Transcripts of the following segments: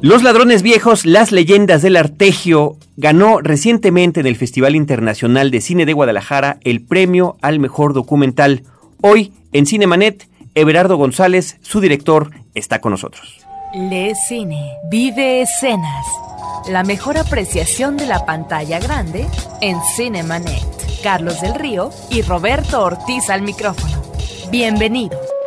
Los ladrones viejos, las leyendas del artegio, ganó recientemente en el Festival Internacional de Cine de Guadalajara el premio al mejor documental. Hoy, en Cinemanet, Everardo González, su director, está con nosotros. Le cine, vive escenas. La mejor apreciación de la pantalla grande en Cinemanet. Carlos del Río y Roberto Ortiz al micrófono. Bienvenidos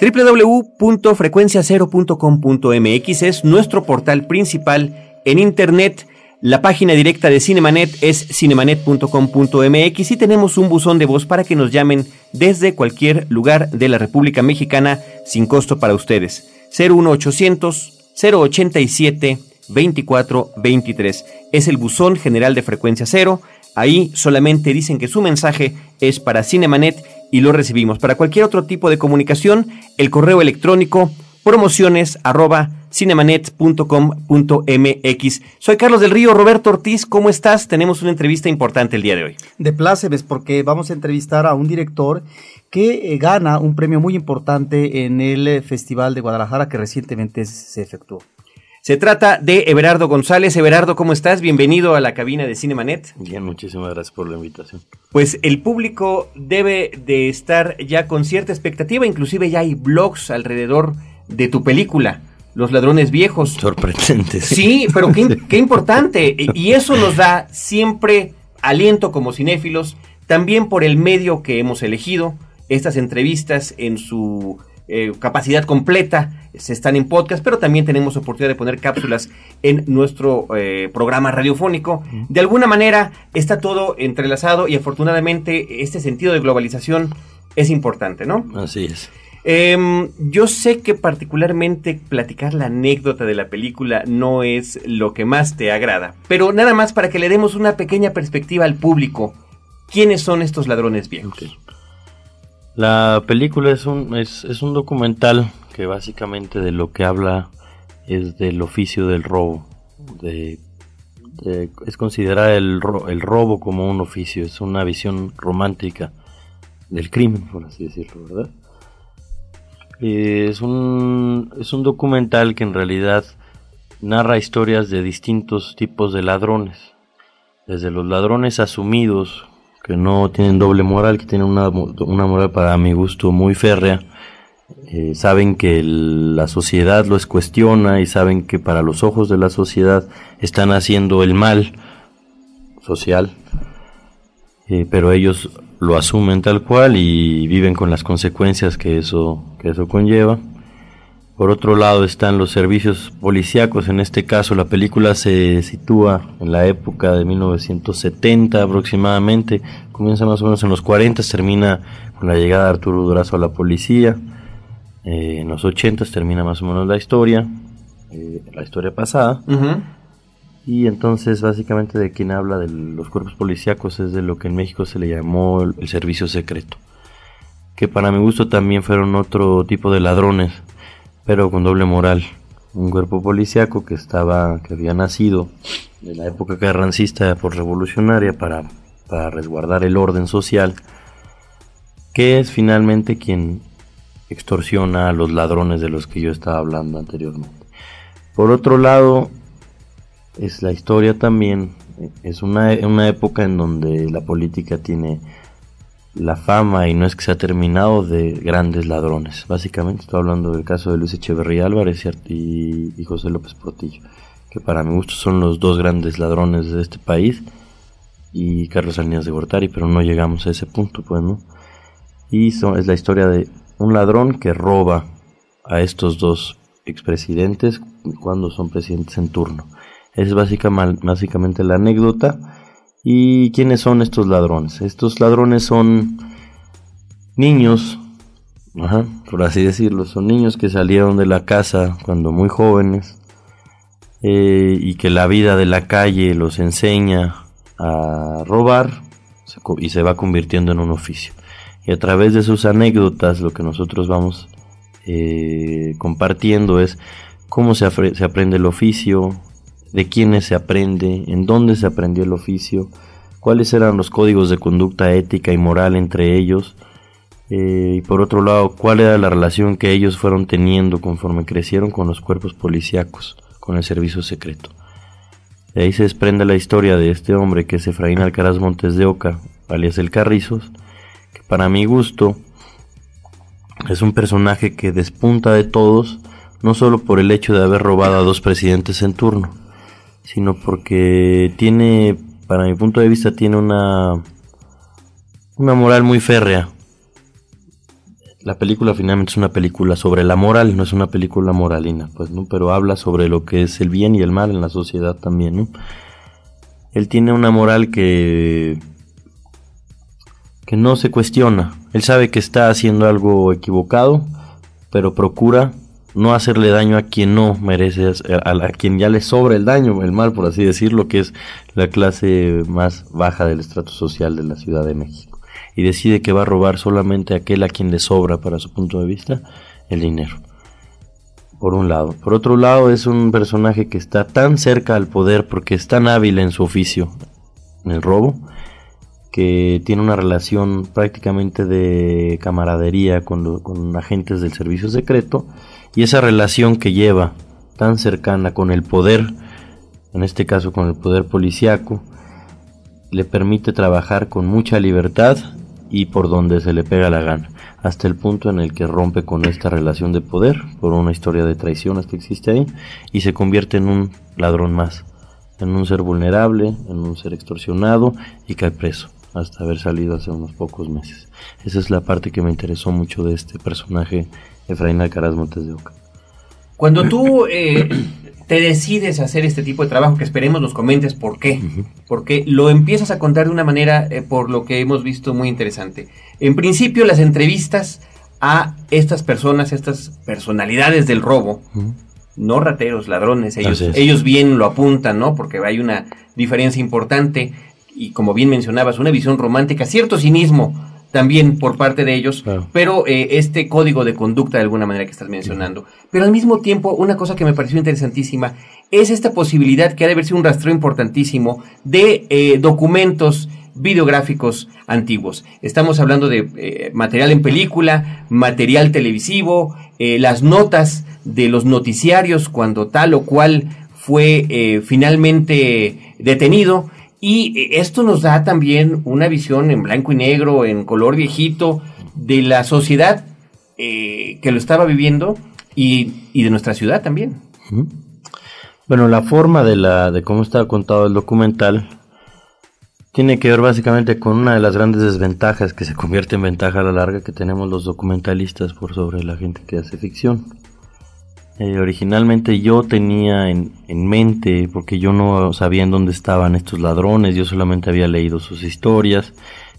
www.frecuenciacero.com.mx es nuestro portal principal en Internet. La página directa de Cinemanet es cinemanet.com.mx y tenemos un buzón de voz para que nos llamen desde cualquier lugar de la República Mexicana sin costo para ustedes. 01800 087 2423 es el buzón general de frecuencia cero. Ahí solamente dicen que su mensaje es para Cinemanet y lo recibimos. Para cualquier otro tipo de comunicación, el correo electrónico promociones arroba cinemanet.com.mx. Soy Carlos del Río, Roberto Ortiz, ¿cómo estás? Tenemos una entrevista importante el día de hoy. De plácemes, porque vamos a entrevistar a un director que eh, gana un premio muy importante en el eh, Festival de Guadalajara que recientemente se efectuó. Se trata de Everardo González. Everardo, ¿cómo estás? Bienvenido a la cabina de Cinemanet. Bien, muchísimas gracias por la invitación. Pues el público debe de estar ya con cierta expectativa, inclusive ya hay blogs alrededor de tu película. Los ladrones viejos. Sorprendentes. Sí, pero qué, qué importante. Y eso nos da siempre aliento como cinéfilos, también por el medio que hemos elegido. Estas entrevistas en su eh, capacidad completa, se están en podcast, pero también tenemos oportunidad de poner cápsulas en nuestro eh, programa radiofónico. De alguna manera está todo entrelazado y afortunadamente este sentido de globalización es importante, ¿no? Así es. Em, yo sé que particularmente platicar la anécdota de la película no es lo que más te agrada, pero nada más para que le demos una pequeña perspectiva al público. ¿Quiénes son estos ladrones viejos? La película es un, es, un documental que básicamente de lo que habla es del oficio del robo. De, es considerar el, el robo como un oficio, es una visión romántica del crimen, por así decirlo, ¿verdad? es, un, es un documental que en realidad narra historias de distintos tipos de ladrones, desde los ladrones asumidos, que no tienen doble moral, que tienen una, una moral para mi gusto muy férrea. Eh, saben que la sociedad los cuestiona y saben que para los ojos de la sociedad están haciendo el mal social, eh, pero ellos lo asumen tal cual y viven con las consecuencias que eso, que eso conlleva. Por otro lado están los servicios policíacos, en este caso la película se sitúa en la época de 1970 aproximadamente, comienza más o menos en los 40, termina con la llegada de Arturo Durazo a la policía, eh, en los 80 termina más o menos la historia, eh, la historia pasada, y entonces básicamente de quien habla de los cuerpos policíacos es de lo que en México se le llamó el servicio secreto, que para mi gusto también fueron otro tipo de ladrones pero con doble moral. Un cuerpo policiaco que estaba, que había nacido en la época carrancista por revolucionaria para, para resguardar el orden social, que es finalmente quien extorsiona a los ladrones de los que yo estaba hablando anteriormente. Por otro lado, es la historia también, es una, una época en donde la política tiene la fama y no es que se ha terminado de grandes ladrones. Básicamente estoy hablando del caso de Luis Echeverría Álvarez y, José López Portillo, que para mi gusto son los dos grandes ladrones de este país, y Carlos Salinas de Gortari, pero no llegamos a ese punto, pues, ¿no? Y es la historia de un ladrón que roba a estos dos expresidentes cuando son presidentes en turno. Es básicamente la anécdota ¿Y quiénes son estos ladrones? Estos ladrones son niños, por así decirlo, son niños que salieron de la casa cuando muy jóvenes eh, y que la vida de la calle los enseña a robar y se va convirtiendo en un oficio. Y a través de sus anécdotas lo que nosotros vamos eh, compartiendo es cómo se aprende el oficio, de quiénes se aprende, en dónde se aprendió el oficio, cuáles eran los códigos de conducta ética y moral entre ellos, Eh, y por otro lado, cuál era la relación que ellos fueron teniendo conforme crecieron con los cuerpos policíacos, con el servicio secreto. De ahí se desprende la historia de este hombre que es Efraín Alcaraz Montes de Oca, alias El Carrizos, que para mi gusto es un personaje que despunta de todos, no solo por el hecho de haber robado a dos presidentes en turno, sino porque tiene, para mi punto de vista, tiene una, una moral muy férrea. La película finalmente es una película sobre la moral, no es una película moralina, pues, ¿no? Pero habla sobre lo que es el bien y el mal en la sociedad también, ¿no? Él tiene una moral que que no se cuestiona. Él sabe que está haciendo algo equivocado, pero procura no hacerle daño a quien no merece, a, quien ya le sobra el daño, el mal, por así decirlo, que es la clase más baja del estrato social de la Ciudad de México. Y decide que va a robar solamente a aquel a quien le sobra, para su punto de vista, el dinero. Por un lado. Por otro lado, es un personaje que está tan cerca al poder porque es tan hábil en su oficio, en el robo, que tiene una relación prácticamente de camaradería con, con, agentes del servicio secreto y esa relación que lleva tan cercana con el poder, en este caso con el poder policiaco, le permite trabajar con mucha libertad y por donde se le pega la gana, hasta el punto en el que rompe con esta relación de poder por una historia de traiciones que existe ahí y se convierte en un ladrón más, en un ser vulnerable, en un ser extorsionado y cae preso hasta haber salido hace unos pocos meses. Esa es la parte que me interesó mucho de este personaje, Efraín Alcaraz Montes de Oca. Cuando tú eh, te decides hacer este tipo de trabajo, que esperemos nos comentes por qué, porque lo empiezas a contar de una manera, eh, por lo que hemos visto, muy interesante. En principio, las entrevistas a estas personas, estas personalidades del robo, no rateros, ladrones, ellos, ellos bien lo apuntan, ¿no? Porque hay una diferencia importante y como bien mencionabas, una visión romántica, cierto cinismo también por parte de ellos, pero eh, este código de conducta de alguna manera que estás mencionando. Pero al mismo tiempo, una cosa que me pareció interesantísima es esta posibilidad que ha de haber sido un rastreo importantísimo de eh, documentos videográficos antiguos. Estamos hablando de eh, material en película, material televisivo, las notas de los noticiarios cuando tal o cual fue finalmente detenido y eh, esto nos da también una visión en blanco y negro, en color viejito, de la sociedad eh, que lo estaba viviendo y, de nuestra ciudad también. Bueno, la forma de, la, de cómo está contado el documental tiene que ver básicamente con una de las grandes desventajas que se convierte en ventaja a la larga que tenemos los documentalistas por sobre la gente que hace ficción. Eh, originalmente yo tenía en, mente, porque yo no sabía en dónde estaban estos ladrones, yo solamente había leído sus historias,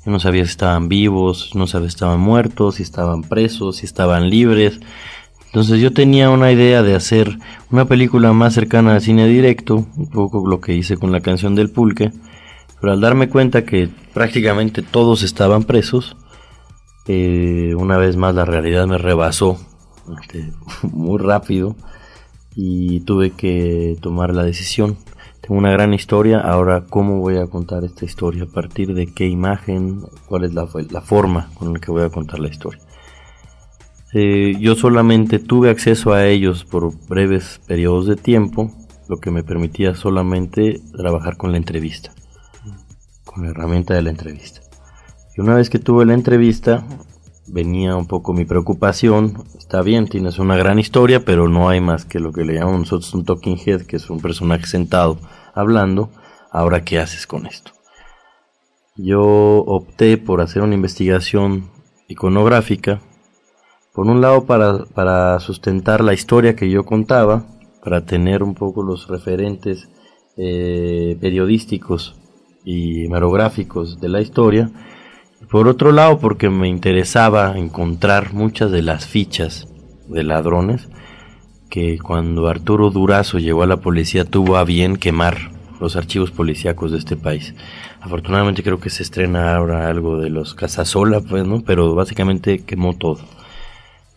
yo no sabía si estaban vivos, no sabía si estaban muertos, si estaban presos, si estaban libres. Entonces yo tenía una idea de hacer una película más cercana al cine directo, un poco lo que hice con la canción del pulque, pero al darme cuenta que prácticamente todos estaban presos, eh, una vez más la realidad me rebasó este, muy rápido y tuve que tomar la decisión. Tengo una gran historia, ahora cómo voy a contar esta historia, a partir de qué imagen, cuál es la, la forma con la que voy a contar la historia. Eh, yo solamente tuve acceso a ellos por breves periodos de tiempo, lo que me permitía solamente trabajar con la entrevista, con la herramienta de la entrevista. Y una vez que tuve la entrevista, venía un poco mi preocupación. Está bien, tienes una gran historia, pero no hay más que lo que le llamamos nosotros un talking head, que es un personaje sentado hablando. Ahora, ¿qué haces con esto? Yo opté por hacer una investigación iconográfica, por un lado para, para sustentar la historia que yo contaba, para tener un poco los referentes eh, periodísticos y hemerográficos de la historia, por otro lado, porque me interesaba encontrar muchas de las fichas de ladrones que cuando Arturo Durazo llegó a la policía tuvo a bien quemar los archivos policíacos de este país. Afortunadamente creo que se estrena ahora algo de los Casasola, pues, ¿no? Pero básicamente quemó todo.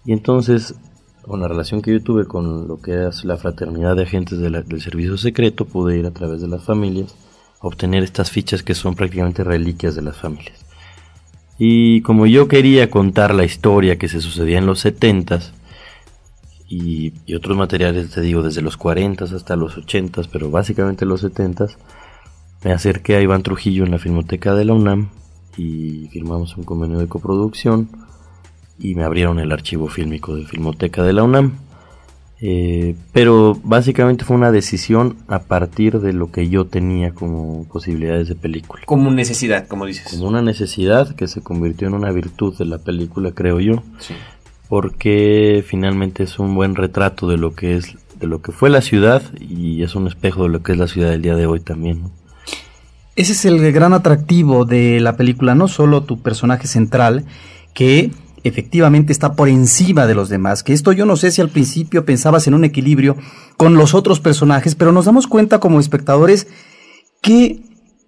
Y entonces, con la relación que yo tuve con lo que es la fraternidad de agentes del servicio secreto, pude ir a través de las familias a obtener estas fichas que son prácticamente reliquias de las familias. Y como yo quería contar la historia que se sucedía en los 70s, y, otros materiales, te digo, desde los 40 hasta los 80, pero básicamente los 70, me acerqué a Iván Trujillo en la Filmoteca de la UNAM y firmamos un convenio de coproducción y me abrieron el archivo fílmico de Filmoteca de la UNAM. Eh, pero básicamente fue una decisión a partir de lo que yo tenía como posibilidades de película. Como necesidad, como dices. Como una necesidad que se convirtió en una virtud de la película, creo yo. Sí porque finalmente es un buen retrato de lo que es de lo que fue la ciudad y es un espejo de lo que es la ciudad del día de hoy también. Ese es el gran atractivo de la película, no solo tu personaje central, que efectivamente está por encima de los demás, que esto yo no sé si al principio pensabas en un equilibrio con los otros personajes, pero nos damos cuenta como espectadores que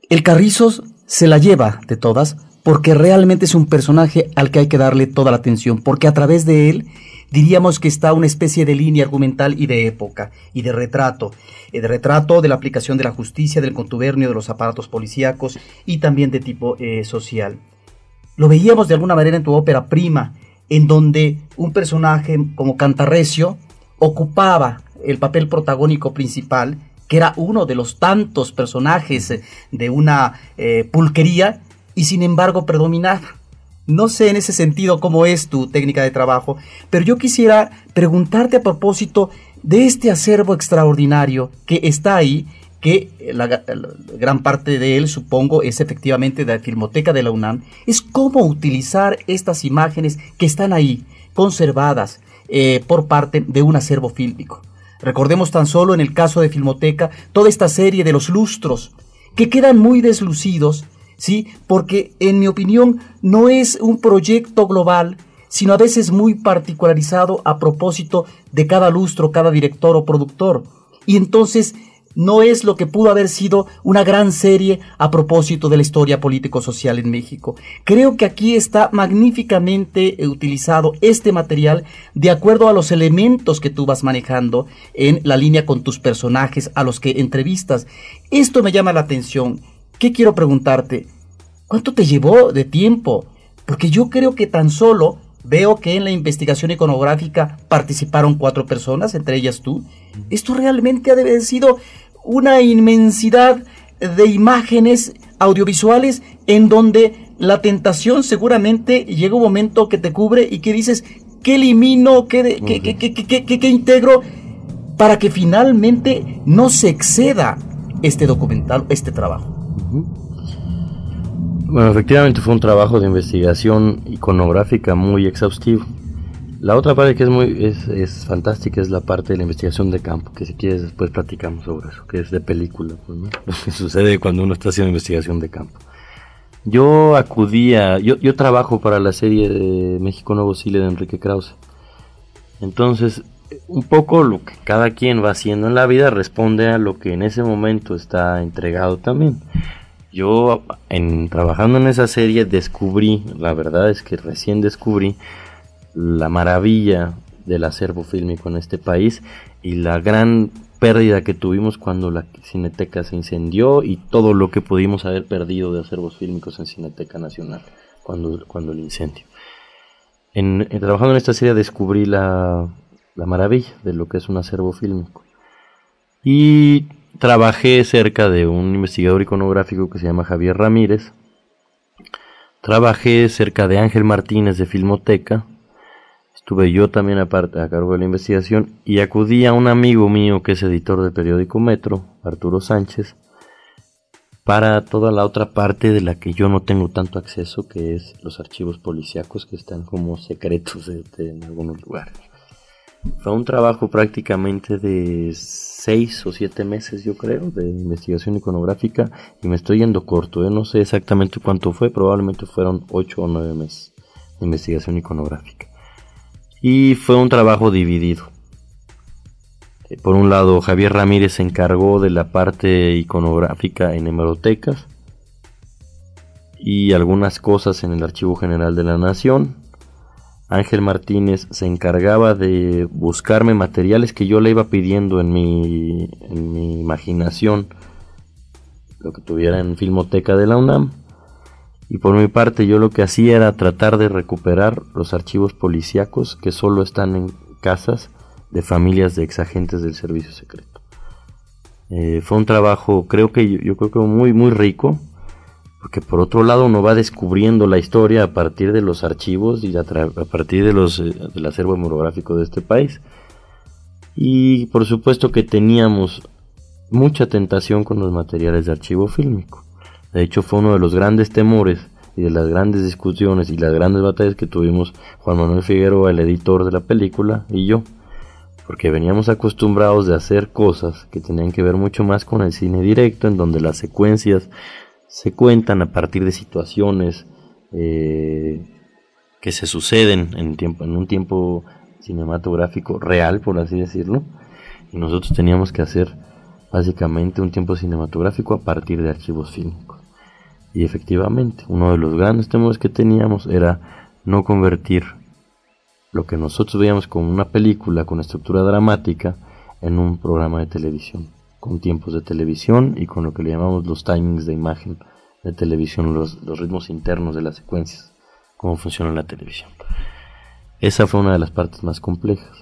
el Carrizos se la lleva de todas, porque realmente es un personaje al que hay que darle toda la atención, porque a través de él diríamos que está una especie de línea argumental y de época, y de retrato, eh, de retrato de la aplicación de la justicia, del contubernio, de los aparatos policíacos y también de tipo eh, social. Lo veíamos de alguna manera en tu ópera prima, en donde un personaje como Cantarrecio ocupaba el papel protagónico principal, que era uno de los tantos personajes de una eh, pulquería y sin embargo predominar. No sé en ese sentido cómo es tu técnica de trabajo, pero yo quisiera preguntarte a propósito de este acervo extraordinario que está ahí, que la, gran parte de él, supongo, es efectivamente de la Filmoteca de la UNAM, es cómo utilizar estas imágenes que están ahí, conservadas eh, por parte de un acervo fílmico. Recordemos tan solo en el caso de Filmoteca toda esta serie de los lustros, que quedan muy deslucidos ¿sí? Porque en mi opinión no es un proyecto global, sino a veces muy particularizado a propósito de cada lustro, cada director o productor. Y entonces no es lo que pudo haber sido una gran serie a propósito de la historia político-social en México. Creo que aquí está magníficamente utilizado este material de acuerdo a los elementos que tú vas manejando en la línea con tus personajes a los que entrevistas. Esto me llama la atención. ¿Qué quiero preguntarte? ¿Cuánto te llevó de tiempo? Porque yo creo que tan solo veo que en la investigación iconográfica participaron cuatro personas, entre ellas tú. Esto realmente ha de haber sido una inmensidad de imágenes audiovisuales en donde la tentación seguramente llega un momento que te cubre y que dices, ¿qué elimino? ¿Qué, qué, integro? Para que finalmente no se exceda este documental, este trabajo. Bueno, efectivamente fue un trabajo de investigación iconográfica muy exhaustivo. La otra parte que es muy es, fantástica es la parte de la investigación de campo, que si quieres después platicamos sobre eso, que es de película, pues, lo que sucede cuando uno está haciendo investigación de campo. Yo acudía, yo, yo trabajo para la serie de México Nuevo Chile de Enrique Krause. Entonces, un poco lo que cada quien va haciendo en la vida responde a lo que en ese momento está entregado también. Yo, en, trabajando en esa serie, descubrí, la verdad es que recién descubrí la maravilla del acervo fílmico en este país y la gran pérdida que tuvimos cuando la Cineteca se incendió y todo lo que pudimos haber perdido de acervos fílmicos en Cineteca Nacional cuando, cuando el incendio. En, trabajando en esta serie descubrí la, la maravilla de lo que es un acervo fílmico. Y trabajé cerca de un investigador iconográfico que se llama Javier Ramírez. Trabajé cerca de Ángel Martínez de Filmoteca. Estuve yo también aparte a cargo de la investigación y acudí a un amigo mío que es editor del periódico Metro, Arturo Sánchez, para toda la otra parte de la que yo no tengo tanto acceso, que es los archivos policíacos que están como secretos en algunos lugares. Fue un trabajo prácticamente de seis o siete meses, yo creo, de investigación iconográfica y me estoy yendo corto. ¿eh? No sé exactamente cuánto fue, probablemente fueron ocho o nueve meses de investigación iconográfica. Y fue un trabajo dividido. Eh, por un lado, Javier Ramírez se encargó de la parte iconográfica en hemerotecas y algunas cosas en el Archivo General de la Nación Ángel Martínez se encargaba de buscarme materiales que yo le iba pidiendo en mi, en mi imaginación, lo que tuviera en Filmoteca de la UNAM. Y por mi parte yo lo que hacía era tratar de recuperar los archivos policíacos que solo están en casas de familias de exagentes del servicio secreto. Eh, fue un trabajo, creo que yo, creo que muy muy rico, porque por otro lado uno va descubriendo la historia a partir de los archivos y a, partir de los eh, del acervo hemorográfico de este país. Y por supuesto que teníamos mucha tentación con los materiales de archivo fílmico. De hecho, fue uno de los grandes temores y de las grandes discusiones y las grandes batallas que tuvimos Juan Manuel Figueroa, el editor de la película, y yo. Porque veníamos acostumbrados de hacer cosas que tenían que ver mucho más con el cine directo, en donde las secuencias se cuentan a partir de situaciones eh, que se suceden en, tiempo, en un tiempo cinematográfico real, por así decirlo. Y nosotros teníamos que hacer básicamente un tiempo cinematográfico a partir de archivos fílmicos. Y efectivamente, uno de los grandes temas que teníamos era no convertir lo que nosotros veíamos como una película con estructura dramática en un programa de televisión, con tiempos de televisión y con lo que le llamamos los timings de imagen de televisión, los, los ritmos internos de las secuencias, cómo funciona la televisión. Esa fue una de las partes más complejas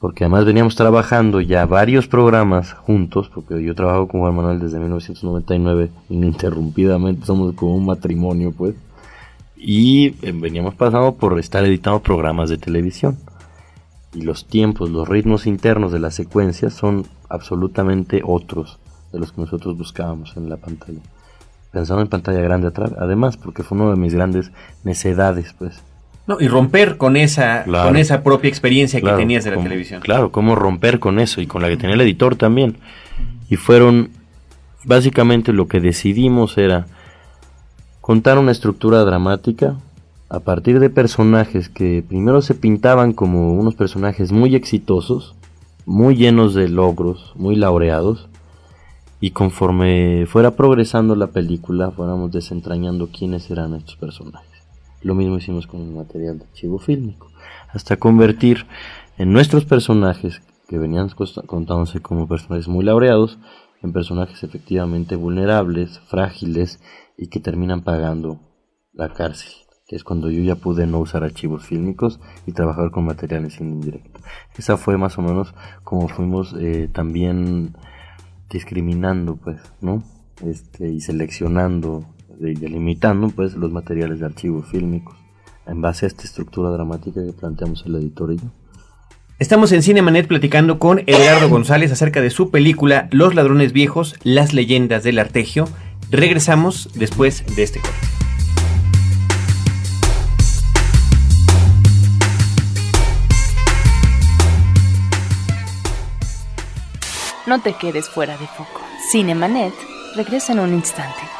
porque además veníamos trabajando ya varios programas juntos, porque yo trabajo con Juan Manuel desde 1999 ininterrumpidamente, somos como un matrimonio pues, y eh, veníamos pasando por estar editando programas de televisión. Y los tiempos, los ritmos internos de las secuencias son absolutamente otros de los que nosotros buscábamos en la pantalla. Pensando en pantalla grande atrás, además, porque fue una de mis grandes necedades, pues, y romper con esa, con esa propia experiencia que tenías de la televisión. Claro, cómo romper con eso y con la que tenía el editor también. Y fueron, básicamente lo que decidimos era contar una estructura dramática a partir de personajes que primero se pintaban como unos personajes muy exitosos, muy llenos de logros, muy laureados, y conforme fuera progresando la película, fuéramos desentrañando quiénes eran estos personajes. Lo mismo hicimos con el material de archivo fílmico, hasta convertir en nuestros personajes, que venían contándose como personajes muy laureados, en personajes efectivamente vulnerables, frágiles y que terminan pagando la cárcel, que es cuando yo ya pude no usar archivos fílmicos y trabajar con materiales indirectos. Esa fue más o menos como fuimos eh, también discriminando, pues, ¿no? Este, y seleccionando delimitando pues los materiales de archivo fílmicos en base a esta estructura dramática que planteamos el editor y yo. Estamos en Cinemanet platicando con Eduardo González acerca de su película Los ladrones viejos, las leyendas del artegio. Regresamos después de este corte. No te quedes fuera de foco. Cinemanet regresa en un instante.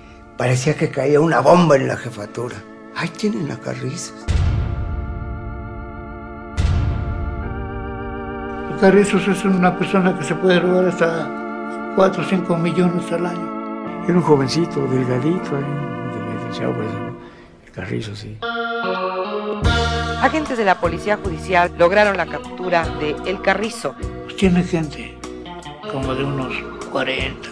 Parecía que caía una bomba en la jefatura. Ahí tienen la Carrizos. Carrizos es una persona que se puede robar hasta 4 o 5 millones al año. Era un jovencito, delgadito, licenciado pues, el Carrizo, sí. Agentes de la Policía Judicial lograron la captura de El Carrizo. Pues tiene gente, como de unos 40,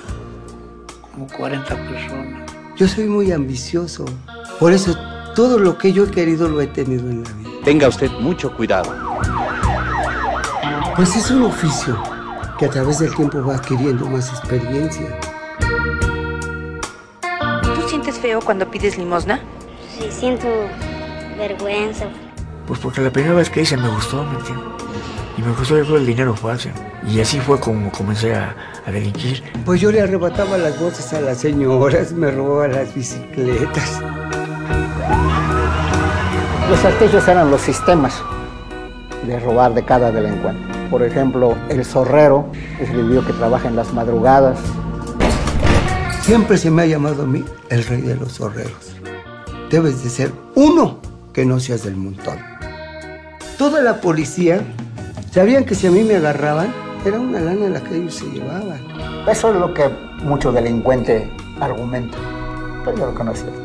como 40 personas. Yo soy muy ambicioso. Por eso todo lo que yo he querido lo he tenido en la vida. Tenga usted mucho cuidado. Pues es un oficio que a través del tiempo va adquiriendo más experiencia. ¿Tú sientes feo cuando pides limosna? Sí, siento vergüenza. Pues porque la primera vez que hice me gustó, ¿me entiendes? Y me gustó el dinero fácil. Y así fue como comencé a, a, delinquir. Pues yo le arrebataba las voces a las señoras, me robaba las bicicletas. Los artillos eran los sistemas de robar de cada delincuente. Por ejemplo, el zorrero es el que trabaja en las madrugadas. Siempre se me ha llamado a mí el rey de los horreros. Debes de ser uno que no seas del montón. Toda la policía sabían que si a mí me agarraban, era una lana la que ellos se llevaban. Eso es lo que muchos delincuentes argumentan, pero yo lo conocía.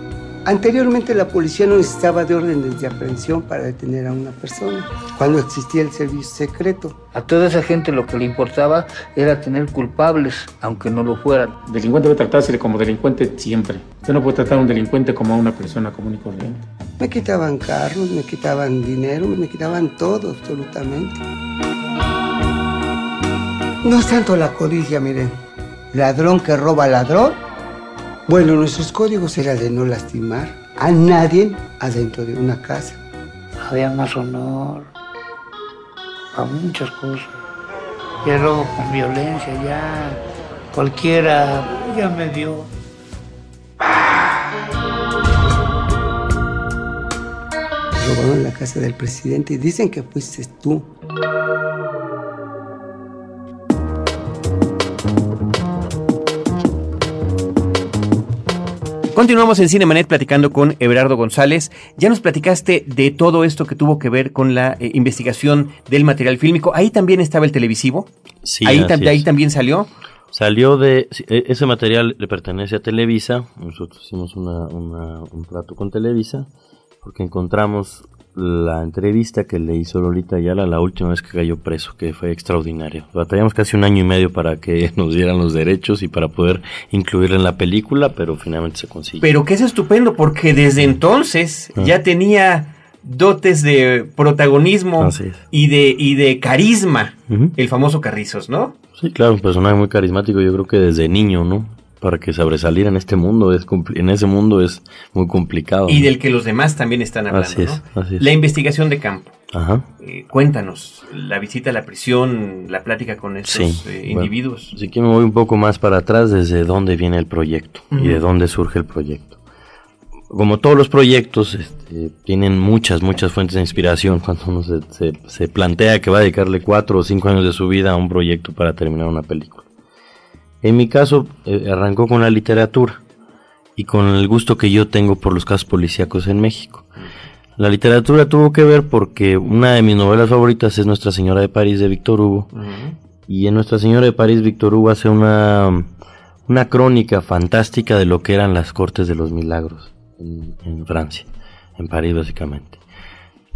Anteriormente la policía no necesitaba de órdenes de aprehensión para detener a una persona, cuando existía el servicio secreto. A toda esa gente lo que le importaba era tener culpables, aunque no lo fueran. Delincuente debe tratarse como delincuente siempre. Usted no puede tratar a un delincuente como a una persona común y corriente. Me quitaban carros, me quitaban dinero, me quitaban todo, absolutamente. No es tanto la codicia, miren. Ladrón que roba ladrón. Bueno, nuestros códigos eran de no lastimar a nadie adentro de una casa. Había más honor, a muchas cosas. Y el robo con violencia, ya cualquiera, ya me dio. Robaron la casa del presidente y dicen que fuiste tú. Continuamos en Cinemanet platicando con Everardo González. Ya nos platicaste de todo esto que tuvo que ver con la eh, investigación del material fílmico. Ahí también estaba el televisivo. Sí, ahí, tam- también salió. Salió de... e- Ese material le pertenece a Televisa. Nosotros hicimos una- una- un trato con Televisa porque encontramos la entrevista que le hizo Lolita Ayala la última vez que cayó preso, que fue extraordinario. Batallamos casi un año y medio para que nos dieran los derechos y para poder incluirla en la película, pero finalmente se consiguió. Pero que es estupendo porque desde entonces Ah. ya tenía dotes de protagonismo y de, y de carisma. El famoso Carrizos, ¿no? Sí, claro, un personaje muy carismático, yo creo que desde niño, ¿no? Para que sobresalir en este mundo, es en ese mundo es muy complicado. Y ¿no? del que los demás también están hablando, Así es, ¿no? así es. La investigación de campo. Ajá. Eh, cuéntanos, la visita a la prisión, la plática con estos Sí, eh, bueno, individuos. Así que me voy un poco más para atrás desde dónde viene el proyecto y de dónde surge el proyecto. Como todos los proyectos, este, tienen muchas, muchas fuentes de inspiración cuando uno se, se- se plantea que va a dedicarle cuatro o cinco años de su vida a un proyecto para terminar una película. En mi caso, eh, arrancó con la literatura y con el gusto que yo tengo por los casos policíacos en México. La literatura tuvo que ver porque una de mis novelas favoritas es Nuestra Señora de París de Víctor Hugo. Y en Nuestra Señora de París, Víctor Hugo hace una, una crónica fantástica de lo que eran las Cortes de los Milagros en, en Francia, en París básicamente,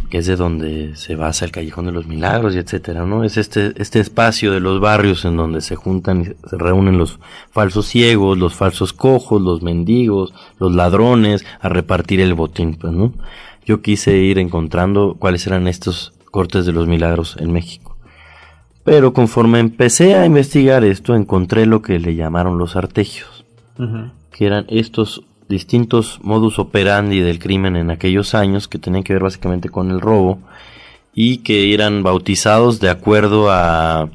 que es de donde se basa el Callejón de los Milagros y etcétera, ¿no? Es este, este espacio de los barrios en donde se juntan y se reúnen los falsos ciegos, los falsos cojos, los mendigos, los ladrones, a repartir el botín, pues, ¿no? Yo quise ir encontrando cuáles eran estos Cortes de los Milagros en México. Pero conforme empecé a investigar esto, encontré lo que le llamaron los artegios, que eran estos distintos modus operandi del crimen en aquellos años que tenían que ver básicamente con el robo y que eran bautizados de acuerdo a,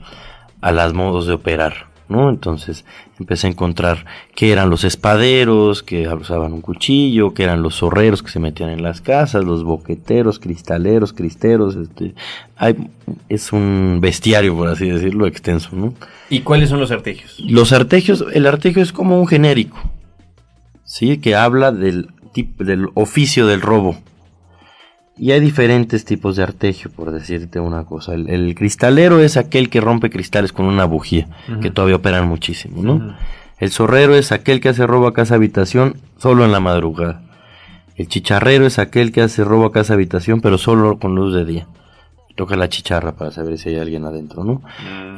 a los modos de operar, ¿no? Entonces empecé a encontrar que eran los espaderos, que usaban un cuchillo, que eran los zorreros que se metían en las casas, los boqueteros, cristaleros, cristeros, este, hay, es un bestiario, por así decirlo, extenso, ¿no? ¿Y cuáles son los artegios? Los artegios, el artegio es como un genérico, ¿sí? Que habla del, del oficio del robo. Y hay diferentes tipos de artegio, por decirte una cosa. El, el cristalero es aquel que rompe cristales con una bujía, que todavía operan muchísimo, ¿no? El zorrero es aquel que hace robo a casa habitación solo en la madrugada. El chicharrero es aquel que hace robo a casa habitación, pero solo con luz de día. Toca la chicharra para saber si hay alguien adentro, ¿no?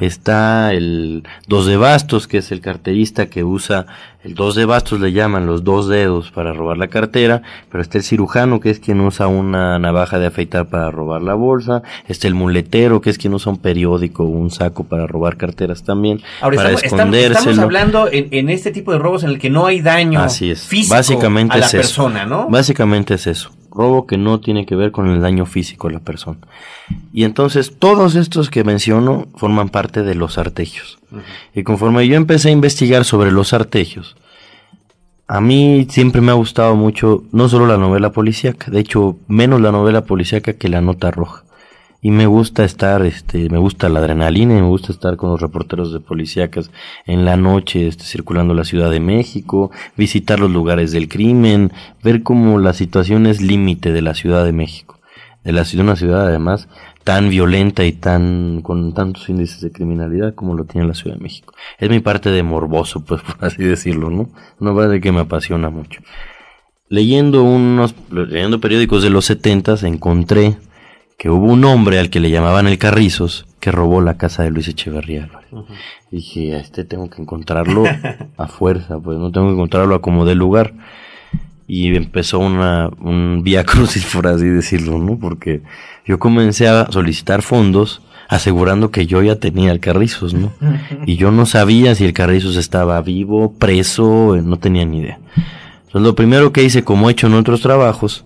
Está el dos de bastos, que es el carterista que usa el dos de bastos, le llaman los dos dedos para robar la cartera, pero está el cirujano, que es quien usa una navaja de afeitar para robar la bolsa, está el muletero, que es quien usa un periódico o un saco para robar carteras también, Ahora, para estamos, estamos- hablando en, en este tipo de robos en el que no hay daño Así es. físico Básicamente a la es eso. persona, ¿no? Básicamente es eso. Robo que no tiene que ver con el daño físico a la persona. Y entonces todos estos que menciono forman parte de los artegios. Y conforme yo empecé a investigar sobre los artegios, a mí siempre me ha gustado mucho no solo la novela policíaca, de hecho menos la novela policíaca que la nota roja. Y me gusta estar, este, me gusta la adrenalina y me gusta estar con los reporteros de policíacas en la noche, este, circulando la Ciudad de México, visitar los lugares del crimen, ver cómo la situación es límite de la Ciudad de México, de la ciudad, una ciudad además tan violenta y tan con tantos índices de criminalidad como lo tiene la Ciudad de México. Es mi parte de morboso, pues por así decirlo, ¿no? Una parte que me apasiona mucho. Leyendo unos leyendo periódicos de los setentas encontré que hubo un hombre al que le llamaban el Carrizos que robó la casa de Luis Echeverría Álvarez. Dije, a este tengo que encontrarlo a fuerza, pues no tengo que encontrarlo a como de lugar. Y empezó una, un vía crucis, por así decirlo, ¿no? Porque yo comencé a solicitar fondos asegurando que yo ya tenía el Carrizos, ¿no? Y yo no sabía si el Carrizos estaba vivo, preso, no tenía ni idea. Entonces lo primero que hice, como he hecho en otros trabajos,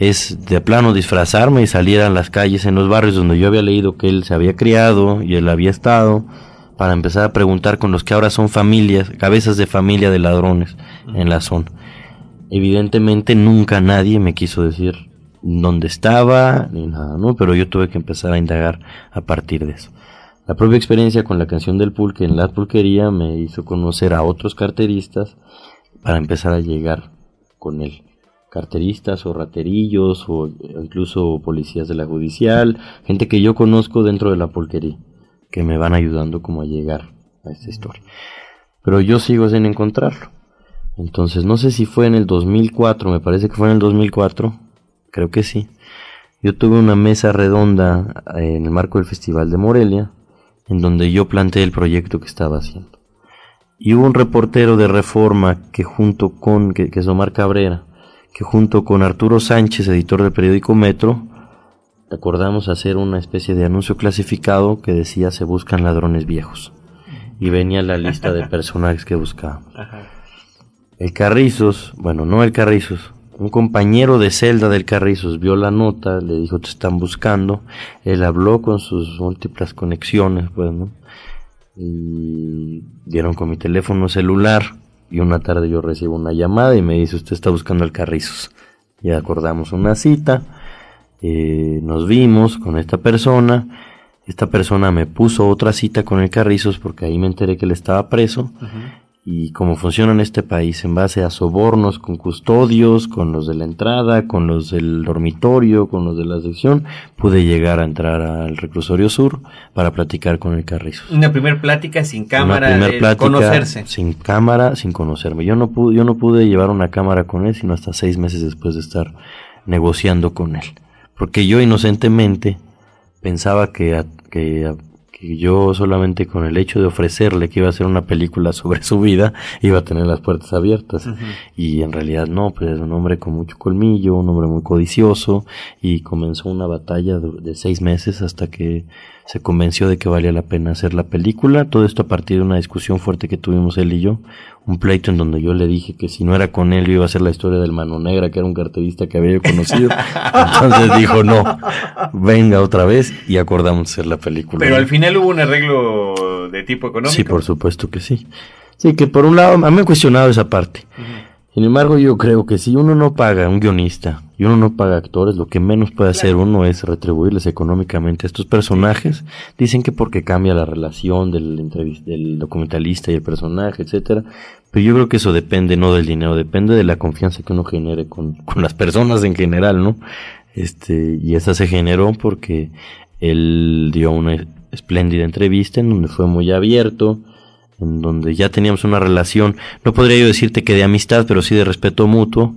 es de plano disfrazarme y salir a las calles en los barrios donde yo había leído que él se había criado y él había estado para empezar a preguntar con los que ahora son familias, cabezas de familia de ladrones en la zona. Evidentemente nunca nadie me quiso decir dónde estaba ni nada, ¿no? Pero yo tuve que empezar a indagar a partir de eso. La propia experiencia con la canción del pulque en la pulquería me hizo conocer a otros carteristas para empezar a llegar con él carteristas o raterillos o incluso policías de la judicial, gente que yo conozco dentro de la polquería, que me van ayudando como a llegar a esta historia. Pero yo sigo sin encontrarlo. Entonces, no sé si fue en el 2004, me parece que fue en el 2004, creo que sí. Yo tuve una mesa redonda eh, en el marco del Festival de Morelia, en donde yo planteé el proyecto que estaba haciendo. Y hubo un reportero de Reforma que junto con, que, Omar Cabrera, que junto con Arturo Sánchez, editor del periódico Metro, acordamos hacer una especie de anuncio clasificado que decía se buscan ladrones viejos. Y venía la lista de personajes que buscábamos. El Carrizos, bueno, no el Carrizos, un compañero de celda del Carrizos vio la nota, le dijo te están buscando, él habló con sus múltiples conexiones, pues, ¿no? Y dieron con mi teléfono celular, y una tarde yo recibo una llamada y me dice, usted está buscando al Carrizos. Y acordamos una cita, eh, nos vimos con esta persona, esta persona me puso otra cita con el Carrizos porque ahí me enteré que él estaba preso y cómo funciona en este país en base a sobornos con custodios, con los de la entrada, con los del dormitorio, con los de la sección, pude llegar a entrar al reclusorio sur para platicar con el Carrizo. Una primera plática sin cámara, Una plática conocerse. Sin cámara, sin conocerme. Yo no pude, yo no pude llevar una cámara con él sino hasta seis meses después de estar negociando con él. Porque yo inocentemente pensaba que, que yo solamente con el hecho de ofrecerle que iba a hacer una película sobre su vida iba a tener las puertas abiertas. Y en realidad no, pues es un hombre con mucho colmillo, un hombre muy codicioso y comenzó una batalla de seis meses hasta que se convenció de que valía la pena hacer la película. Todo esto a partir de una discusión fuerte que tuvimos él y yo. Un pleito en donde yo le dije que si no era con él, yo iba a hacer la historia del Mano Negra, que era un carterista que había conocido. Entonces dijo, no, venga otra vez y acordamos hacer la película. Pero al final hubo un arreglo de tipo económico. Sí, por supuesto que sí. Sí, que por un lado, a mí me he cuestionado esa parte. Sin embargo, yo creo que si uno no paga a un guionista y uno no paga actores, lo que menos puede hacer uno es retribuirles económicamente a estos personajes. Dicen que porque cambia la relación del, del documentalista y el personaje, etcétera. Pero yo creo que eso depende no del dinero, depende de la confianza que uno genere con, con las personas en general, ¿no? Este, y esa se generó porque él dio una espléndida entrevista en donde fue muy abierto, en donde ya teníamos una relación, no podría yo decirte que de amistad, pero sí de respeto mutuo,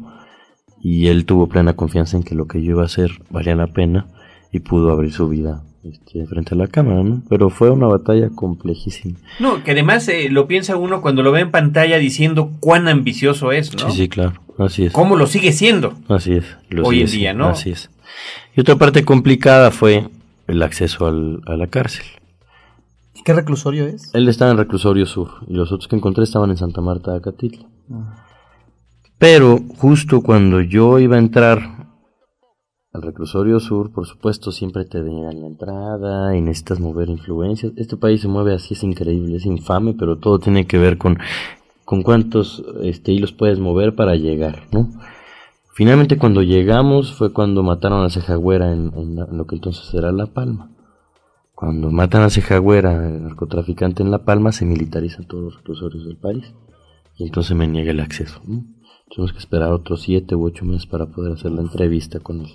y él tuvo plena confianza en que lo que yo iba a hacer valía la pena y pudo abrir su vida este, frente a la cámara, ¿no? Pero fue una batalla complejísima. No, que además eh, lo piensa uno cuando lo ve en pantalla diciendo cuán ambicioso es, ¿no? Sí, sí, claro, así es. ¿Cómo lo sigue siendo? Así es. Hoy en día, ¿no? Así es. Y otra parte complicada fue el acceso al, a la cárcel. ¿Qué reclusorio es? Él estaba en reclusorio sur y los otros que encontré estaban en Santa Marta de Acatitla. Ah. Pero justo cuando yo iba a entrar al reclusorio sur, por supuesto, siempre te dan la entrada y necesitas mover influencias. Este país se mueve así, es increíble, es infame, pero todo tiene que ver con, con cuántos este, hilos puedes mover para llegar, ¿no? Finalmente cuando llegamos fue cuando mataron a Cejagüera en, en, en lo que entonces era La Palma. Cuando matan a Cejagüera, el narcotraficante en La Palma, se militarizan todos los reclusorios del país. Y entonces me niega el acceso. ¿no? Tuvimos que esperar otros siete u ocho meses para poder hacer la entrevista con él.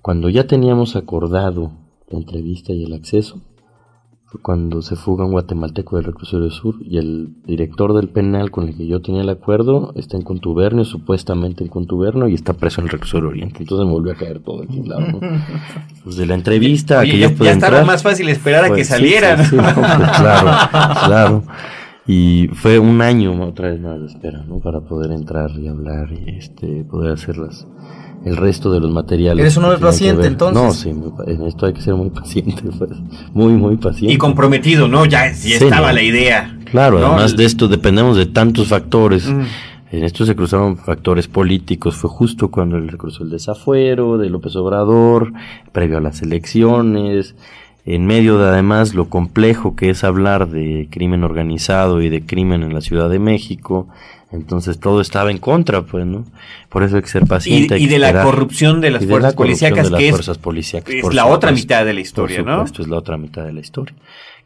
Cuando ya teníamos acordado la entrevista y el acceso, cuando se fuga un guatemalteco del reclusorio sur y el director del penal con el que yo tenía el acuerdo está en contubernio, supuestamente en contubernio, y está preso en el reclusorio oriente. Entonces me volvió a caer todo el lado. ¿no? Pues de la entrevista Oye, que ya, yo pude ya estaba entrar, más fácil esperar a pues, que sí, salieran. sí, sí, no, pues, claro, claro. Y fue un año otra vez más de espera, ¿no? Para poder entrar y hablar y este, poder hacer las, el resto de los materiales. ¿Eres un hombre paciente, entonces? No, sí, muy en esto hay que ser muy paciente, pues. Muy, muy paciente. Y comprometido, ¿no? Ya, ya Sí, estaba no. la idea. Claro, ¿no? además de esto dependemos de tantos factores. Mm. En esto se cruzaron factores políticos. Fue justo cuando se cruzó el desafuero de López Obrador, previo a las elecciones. En medio de además lo complejo que es hablar de crimen organizado y de crimen en la Ciudad de México. Entonces todo estaba en contra, pues, ¿no? Por eso hay que ser paciente. Y, de la corrupción de las Y de fuerzas la corrupción policíacas, de las que es, fuerzas policíacas, es por la otra mitad de la historia, Por ¿no? supuesto, es la otra mitad de la historia,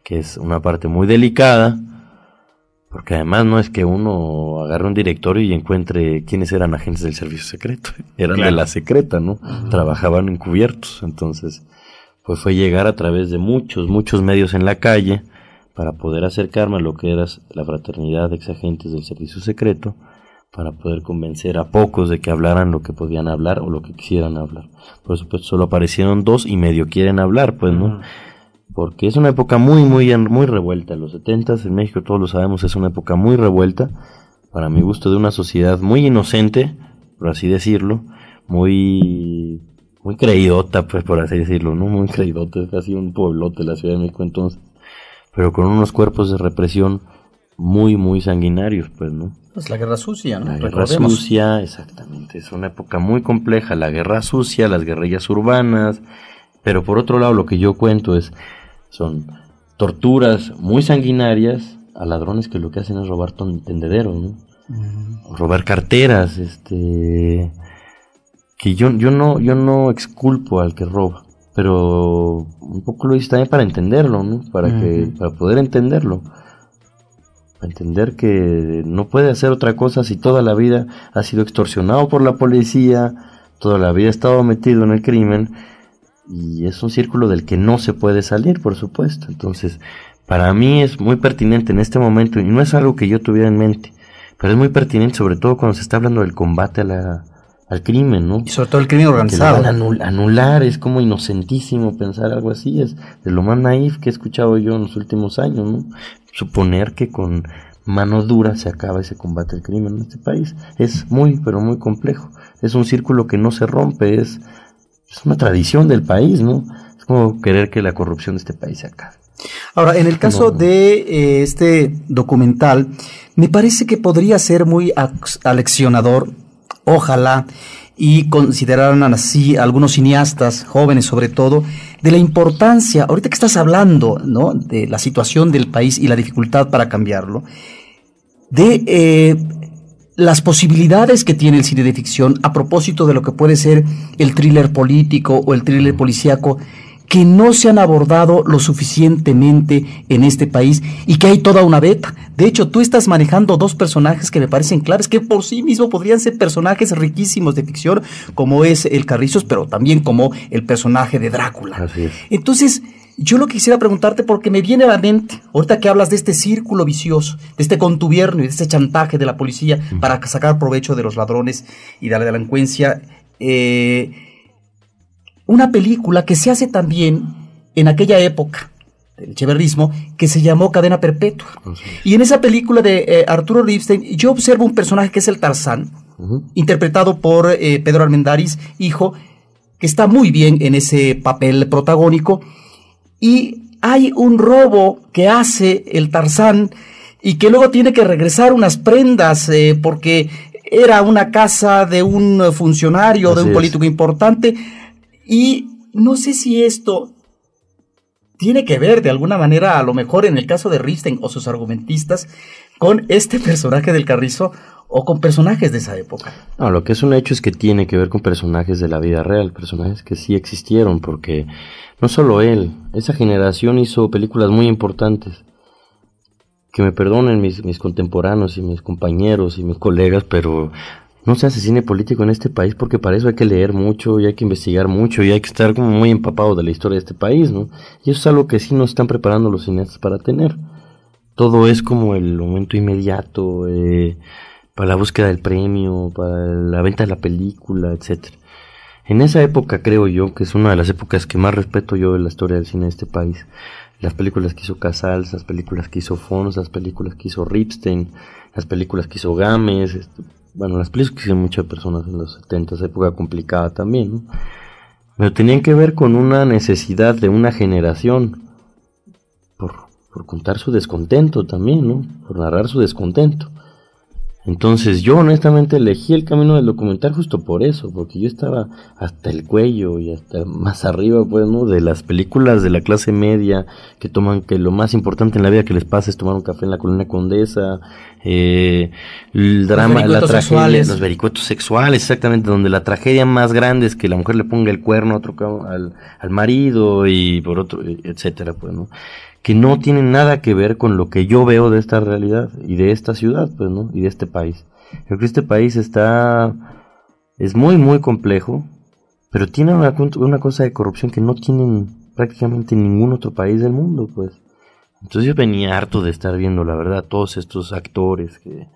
que es una parte muy delicada, porque además no es que uno agarre un directorio y encuentre quiénes eran agentes del servicio secreto, eran Claro. de la secreta, ¿no? Trabajaban encubiertos, entonces, pues fue llegar a través de muchos, muchos medios en la calle para poder acercarme a lo que era la fraternidad de exagentes del servicio secreto, para poder convencer a pocos de que hablaran lo que podían hablar o lo que quisieran hablar. Por supuesto, solo aparecieron dos y medio quieren hablar, pues, ¿no? Porque es una época muy, muy, muy revuelta. Los 70 en México, todos lo sabemos, es una época muy revuelta, para mi gusto, de una sociedad muy inocente, por así decirlo, muy, muy creidota, pues, por así decirlo, ¿no? Muy creidota, es casi un pueblote la Ciudad de México entonces, pero con unos cuerpos de represión muy, muy sanguinarios, pues, ¿no? Pues la guerra sucia, ¿no? La guerra Recordemos. sucia, exactamente. Es una época muy compleja, la guerra sucia, las guerrillas urbanas. Pero por otro lado, lo que yo cuento es, son torturas muy sanguinarias a ladrones que lo que hacen es robar tendederos, ¿no? O robar carteras, este que yo, yo no, yo no exculpo al que roba, pero un poco lo hice también para entenderlo, ¿no? Para que, para poder entenderlo. Para entender que no puede hacer otra cosa si toda la vida ha sido extorsionado por la policía, toda la vida ha estado metido en el crimen, y es un círculo del que no se puede salir, por supuesto. Entonces, para mí es muy pertinente en este momento, y no es algo que yo tuviera en mente, pero es muy pertinente sobre todo cuando se está hablando del combate a la, al crimen, ¿no? Y sobre todo el crimen Que lo organizado. van a anul- anular, es como inocentísimo pensar algo así, es de lo más naif que he escuchado yo en los últimos años, ¿no? Suponer que con mano dura se acaba ese combate al crimen en este país. Es muy, pero muy complejo. Es un círculo que no se rompe, es, es una tradición del país, ¿no? Es como querer que la corrupción de este país se acabe. Ahora, en el caso de eh, este documental, me parece que podría ser muy aleccionador, ojalá, y consideraran así algunos cineastas, jóvenes sobre todo, de la importancia, ahorita que estás hablando, ¿no? De la situación del país y la dificultad para cambiarlo, de eh, las posibilidades que tiene el cine de ficción a propósito de lo que puede ser el thriller político o el thriller policíaco que no se han abordado lo suficientemente en este país y que hay toda una beta. De hecho, tú estás manejando dos personajes que me parecen claves, que por sí mismo podrían ser personajes riquísimos de ficción, como es el Carrizos, pero también como el personaje de Drácula. Así es. Entonces, yo lo que quisiera preguntarte, porque me viene a la mente, ahorita que hablas de este círculo vicioso, de este contubernio y de este chantaje de la policía para sacar provecho de los ladrones y de la delincuencia, eh, una película que se hace también en aquella época del cheverrismo que se llamó Cadena Perpetua. Y en esa película de eh, Arturo Ripstein, yo observo un personaje que es el Tarzán, interpretado por eh, Pedro Armendáriz, hijo, que está muy bien en ese papel protagónico. Y hay un robo que hace el Tarzán y que luego tiene que regresar unas prendas eh, porque era una casa de un funcionario, de un es. político importante. Y no sé si esto tiene que ver de alguna manera, a lo mejor en el caso de Risten o sus argumentistas, con este personaje del Carrizo, o con personajes de esa época. No, lo que es un hecho es que tiene que ver con personajes de la vida real, personajes que sí existieron, porque no solo él, esa generación hizo películas muy importantes. Que me perdonen mis, mis contemporáneos y mis compañeros y mis colegas, pero no se hace cine político en este país porque para eso hay que leer mucho y hay que investigar mucho y hay que estar como muy empapado de la historia de este país, ¿no? Y eso es algo que sí nos están preparando los cineastas para tener. Todo es como el momento inmediato, eh, para la búsqueda del premio, para la venta de la película, etcétera. En esa época creo yo que es una de las épocas que más respeto yo de la historia del cine de este país. Las películas que hizo Casals, las películas que hizo Fons, las películas que hizo Ripstein, las películas que hizo Gámez, este, bueno, las películas que hicieron muchas personas en los 70, esa época complicada también. Pero tenían que ver con una necesidad de una generación por, por contar su descontento también, ¿no? Por narrar su descontento. Entonces yo honestamente elegí el camino del documental justo por eso, porque yo estaba hasta el cuello y hasta más arriba, pues, ¿no? De las películas de la clase media que toman que lo más importante en la vida que les pasa es tomar un café en la colonia Condesa, eh, el drama, la tragedia, sexuales. los vericuetos sexuales, exactamente, donde la tragedia más grande es que la mujer le ponga el cuerno a otro al, al marido y por otro, etcétera, pues, ¿no? Que no tienen nada que ver con lo que yo veo de esta realidad y de esta ciudad, pues, ¿no? Y de este país. Creo que este país está, es muy, muy complejo, pero tiene una, una cosa de corrupción que no tienen prácticamente ningún otro país del mundo, pues. Entonces yo venía harto de estar viendo, la verdad, todos estos actores que,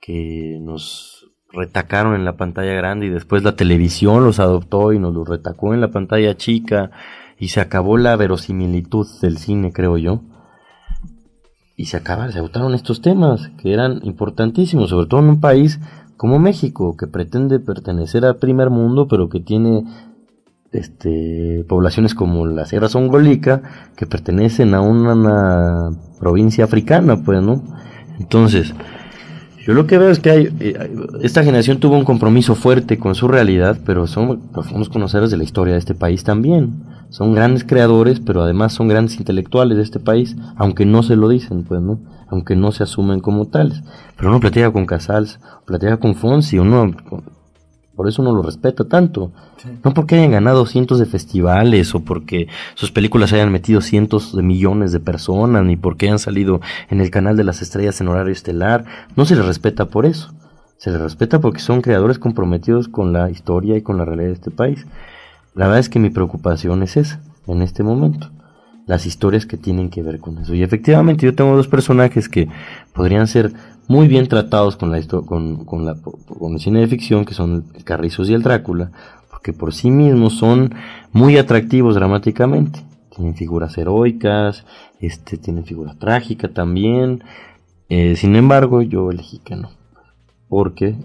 que nos retacaron en la pantalla grande y después la televisión los adoptó y nos los retacó en la pantalla chica y se acabó la verosimilitud del cine, creo yo. Y se acabaron, se agotaron estos temas que eran importantísimos, sobre todo en un país como México, que pretende pertenecer al primer mundo, pero que tiene este, poblaciones como la Sierra Songolica, que pertenecen a una, provincia africana, pues, ¿no? Entonces, yo lo que veo es que hay, eh, esta generación tuvo un compromiso fuerte con su realidad, pero son profundos conocedores de la historia de este país también son grandes creadores, pero además son grandes intelectuales de este país, aunque no se lo dicen, pues, ¿no? Aunque no se asumen como tales. Pero uno platica con Casals, platica con Fonsi, uno, por eso uno lo respeta tanto. No porque hayan ganado cientos de festivales o porque sus películas hayan metido cientos de millones de personas, ni porque hayan salido en el canal de las estrellas en horario estelar. No se les respeta por eso. Se les respeta porque son creadores comprometidos con la historia y con la realidad de este país. La verdad es que mi preocupación es esa, en este momento. Las historias que tienen que ver con eso. Y efectivamente yo tengo dos personajes que podrían ser muy bien tratados con, la, con, con, la, con el cine de ficción, que son el Carrizos y el Drácula, porque por sí mismos son muy atractivos dramáticamente. Tienen figuras heroicas, este, tienen figura trágica también. Eh, sin embargo, yo elegí que no. Porque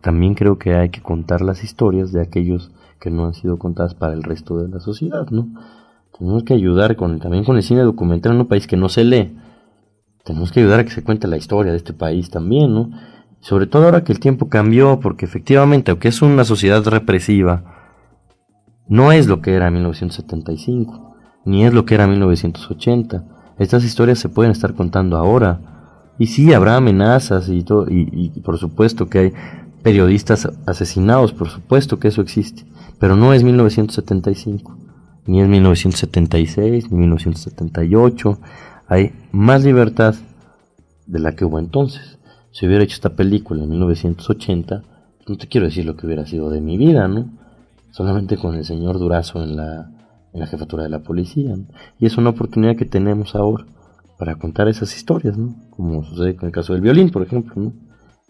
también creo que hay que contar las historias de aquellos que no han sido contadas para el resto de la sociedad, ¿no? Tenemos que ayudar con, también con el cine documental en un país que no se lee. Tenemos que ayudar a que se cuente la historia de este país también, ¿no? Sobre todo ahora que el tiempo cambió, porque efectivamente, aunque es una sociedad represiva, no es lo que era 1975, ni es lo que era 1980. Estas historias se pueden estar contando ahora. Y sí, habrá amenazas y, todo, y por supuesto que hay periodistas asesinados, por supuesto que eso existe. Pero no es 1975, ni es 1976, ni 1978. Hay más libertad de la que hubo entonces. Si hubiera hecho esta película en 1980, no te quiero decir lo que hubiera sido de mi vida, ¿no? Solamente con el señor Durazo en la, en la jefatura de la policía. Y es una oportunidad que tenemos ahora para contar esas historias, ¿no? Como sucede con el caso del violín, por ejemplo, ¿no?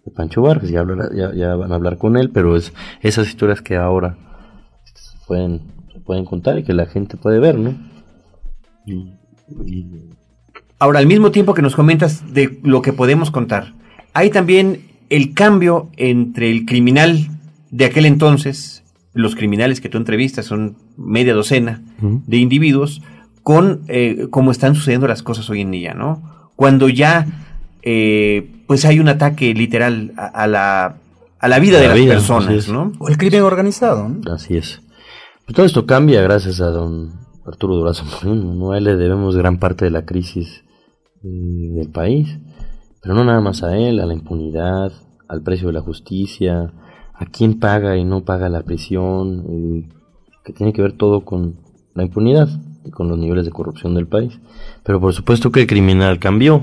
De Pancho Vargas, ya, ya, ya van a hablar con él, pero es esas historias que ahora pueden, se pueden contar y que la gente puede ver, ¿no? Ahora, al mismo tiempo que nos comentas de lo que podemos contar, hay también el cambio entre el criminal de aquel entonces, los criminales que tú entrevistas son media docena de individuos, con eh, cómo están sucediendo las cosas hoy en día, ¿no? Cuando ya, eh, pues hay un ataque literal a, la, a la vida de las personas, ¿no? O el crimen organizado, ¿no? Así es. Pues todo esto cambia gracias a don Arturo Durazo ¿no? A él le debemos gran parte de la crisis eh, del país. Pero no nada más a él, a la impunidad, al precio de la justicia, a quién paga y no paga la prisión, eh, que tiene que ver todo con la impunidad y con los niveles de corrupción del país. Pero por supuesto que el criminal cambió.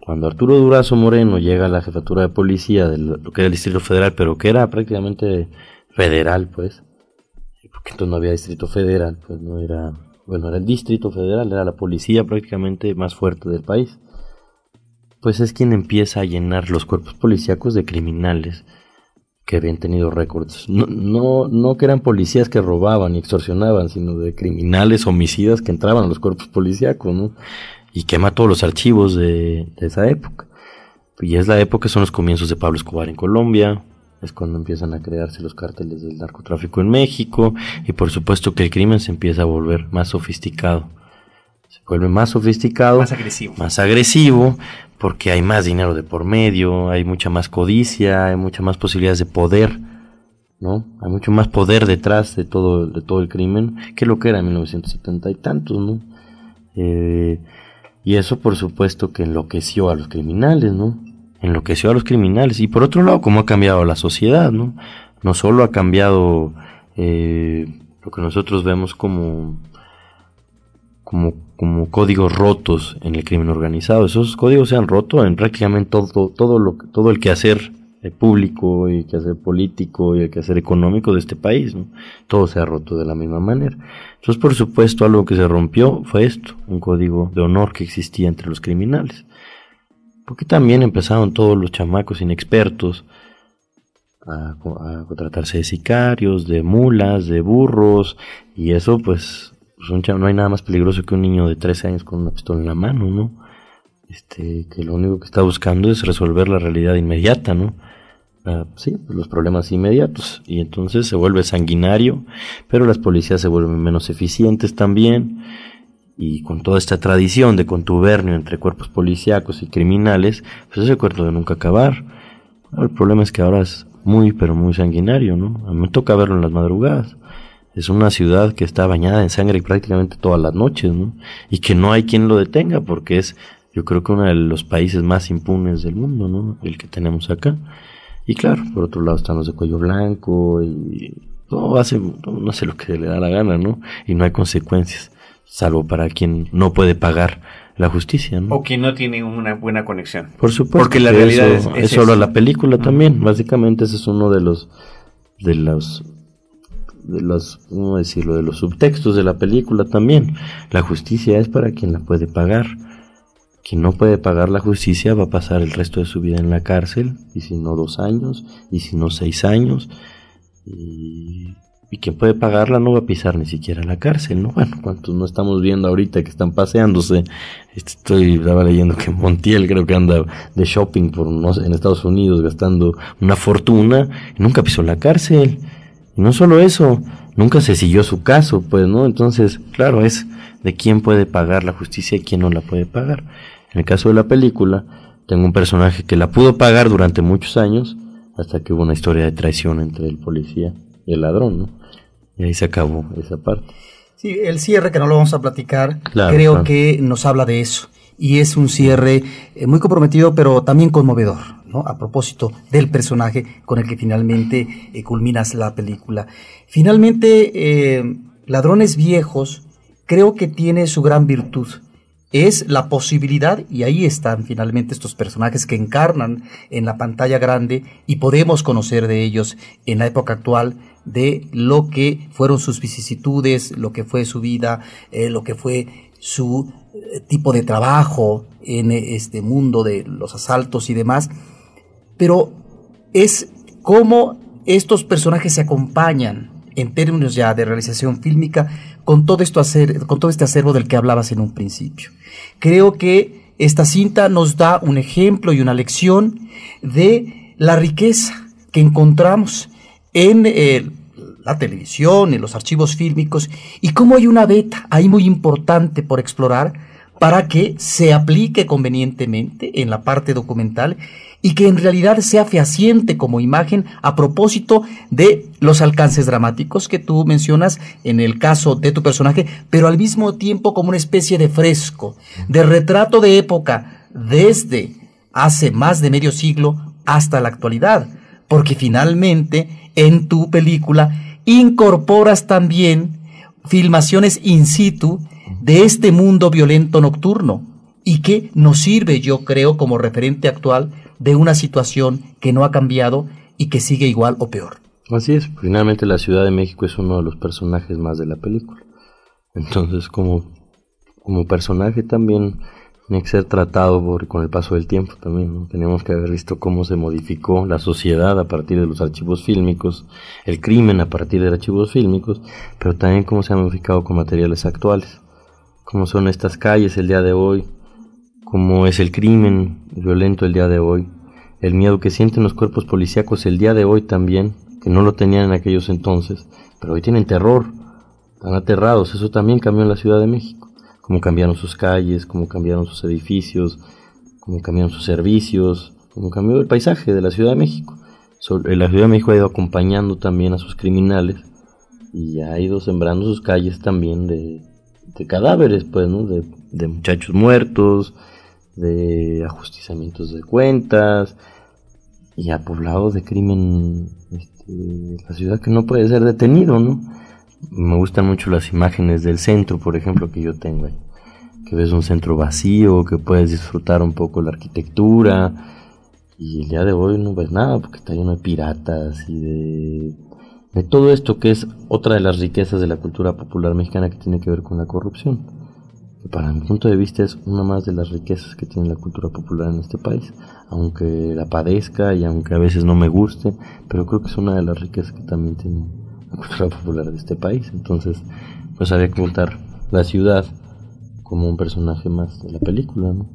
Cuando Arturo Durazo Moreno llega a la jefatura de policía de lo que era el Distrito Federal, pero que era prácticamente federal, pues, porque entonces no había Distrito Federal, pues no era, bueno, era el Distrito Federal, era la policía prácticamente más fuerte del país. Pues es quien empieza a llenar los cuerpos policíacos de criminales que habían tenido récords. No, no, no que eran policías que robaban y extorsionaban, sino de criminales homicidas que entraban a los cuerpos policíacos, ¿no? Y quema todos los archivos de, de esa época. Y es la época, son los comienzos de Pablo Escobar en Colombia, es cuando empiezan a crearse los cárteles del narcotráfico en México, y por supuesto que el crimen se empieza a volver más sofisticado. Se vuelve más sofisticado, Más agresivo. más agresivo, porque hay más dinero de por medio, hay mucha más codicia, hay muchas más posibilidades de poder, ¿no? Hay mucho más poder detrás de todo, de todo el crimen que lo que era en 1970 y tantos, ¿no? Eh, y eso por supuesto que enloqueció a los criminales, ¿no? Enloqueció a los criminales. Y por otro lado, cómo ha cambiado la sociedad, ¿no? No solo ha cambiado eh, lo que nosotros vemos como como, como códigos rotos en el crimen organizado. Esos códigos se han roto en prácticamente todo, todo, lo, todo el quehacer eh, público y el quehacer político y el quehacer económico de este país. ¿no? Todo se ha roto de la misma manera. Entonces, por supuesto, algo que se rompió fue esto, un código de honor que existía entre los criminales. Porque también empezaron todos los chamacos inexpertos a, a contratarse de sicarios, de mulas, de burros, y eso pues pues no hay nada más peligroso que un niño de 13 años con una pistola en la mano, ¿no? Este, que lo único que está buscando es resolver la realidad inmediata, ¿no? Ah, sí, pues los problemas inmediatos. Y entonces se vuelve sanguinario, pero las policías se vuelven menos eficientes también. Y con toda esta tradición de contubernio entre cuerpos policíacos y criminales, pues ese cuerpo de nunca acabar. El problema es que ahora es muy, pero muy sanguinario, ¿no? A mí me toca verlo en las madrugadas es una ciudad que está bañada en sangre prácticamente todas las noches, ¿no? Y que no hay quien lo detenga porque es, yo creo que uno de los países más impunes del mundo, ¿no? El que tenemos acá. Y claro, por otro lado están los de cuello blanco y todo hace, no hace lo que le da la gana, ¿no? Y no hay consecuencias, salvo para quien no puede pagar la justicia, ¿no? O quien no tiene una buena conexión. Por supuesto. Porque la realidad eso es, es, solo la película también. Básicamente ese es uno de los de los de los, ¿cómo decirlo?, de los subtextos de la película también. La justicia es para quien la puede pagar. Quien no puede pagar la justicia va a pasar el resto de su vida en la cárcel, y si no dos años, y si no seis años, y, y quien puede pagarla no va a pisar ni siquiera la cárcel, ¿no? Bueno, cuántos no estamos viendo ahorita que están paseándose. Estoy, estaba leyendo que Montiel creo que anda de shopping por, no sé, en Estados Unidos gastando una fortuna, y nunca pisó la cárcel. Y no solo eso, nunca se siguió su caso, pues, ¿no? Entonces, claro, es de quién puede pagar la justicia y quién no la puede pagar. En el caso de la película, tengo un personaje que la pudo pagar durante muchos años, hasta que hubo una historia de traición entre el policía y el ladrón, ¿no? Y ahí se acabó esa parte. Sí, el cierre que no lo vamos a platicar, Claro, creo claro. que nos habla de eso. Y es un cierre eh, muy comprometido, pero también conmovedor, ¿no? A propósito del personaje con el que finalmente eh, culminas la película. Finalmente, eh, Ladrones Viejos creo que tiene su gran virtud. Es la posibilidad, y ahí están finalmente estos personajes que encarnan en la pantalla grande y podemos conocer de ellos en la época actual de lo que fueron sus vicisitudes, lo que fue su vida, eh, lo que fue su eh, tipo de trabajo en eh, este mundo de los asaltos y demás. Pero es cómo estos personajes se acompañan en términos ya de realización fílmica con todo esto con todo este acervo del que hablabas en un principio. Creo que esta cinta nos da un ejemplo y una lección de la riqueza que encontramos en eh, la televisión, en los archivos fílmicos y cómo hay una beta ahí muy importante por explorar para que se aplique convenientemente en la parte documental y que en realidad sea fehaciente como imagen a propósito de los alcances dramáticos que tú mencionas en el caso de tu personaje, pero al mismo tiempo como una especie de fresco, de retrato de época desde hace más de medio siglo hasta la actualidad, porque finalmente en tu película incorporas también filmaciones in situ de este mundo violento nocturno y que nos sirve, yo creo, como referente actual de una situación que no ha cambiado y que sigue igual o peor. Así es, finalmente la Ciudad de México es uno de los personajes más de la película. Entonces, como, como personaje también tiene que ser tratado por, con el paso del tiempo también. Tenemos que haber visto cómo se modificó la sociedad a partir de los archivos fílmicos, el crimen a partir de archivos fílmicos, pero también cómo se ha modificado con materiales actuales. Cómo son estas calles el día de hoy, cómo es el crimen violento el día de hoy, el miedo que sienten los cuerpos policíacos el día de hoy también, que no lo tenían en aquellos entonces, pero hoy tienen terror, están aterrados, eso también cambió en la Ciudad de México, cómo cambiaron sus calles, cómo cambiaron sus edificios, cómo cambiaron sus servicios, cómo cambió el paisaje de la Ciudad de México. Eh, la Ciudad de México ha ido acompañando también a sus criminales y ha ido sembrando sus calles también de, cadáveres, pues, ¿no? De, de muchachos muertos, de ajusticiamientos de cuentas y ha poblado de crimen este, la ciudad que no puede ser detenido, ¿no? Me gustan mucho las imágenes del centro, por ejemplo, que yo tengo ahí. Que ves un centro vacío, que puedes disfrutar un poco la arquitectura. Y el día de hoy no ves nada, porque está lleno de piratas y de, de todo esto que es otra de las riquezas de la cultura popular mexicana que tiene que ver con la corrupción. Que para mi punto de vista es una más de las riquezas que tiene la cultura popular en este país. Aunque la padezca y aunque a veces no me guste, pero creo que es una de las riquezas que también tiene cultura popular de este país. Entonces, pues había que contar la ciudad como un personaje más de la película, ¿no?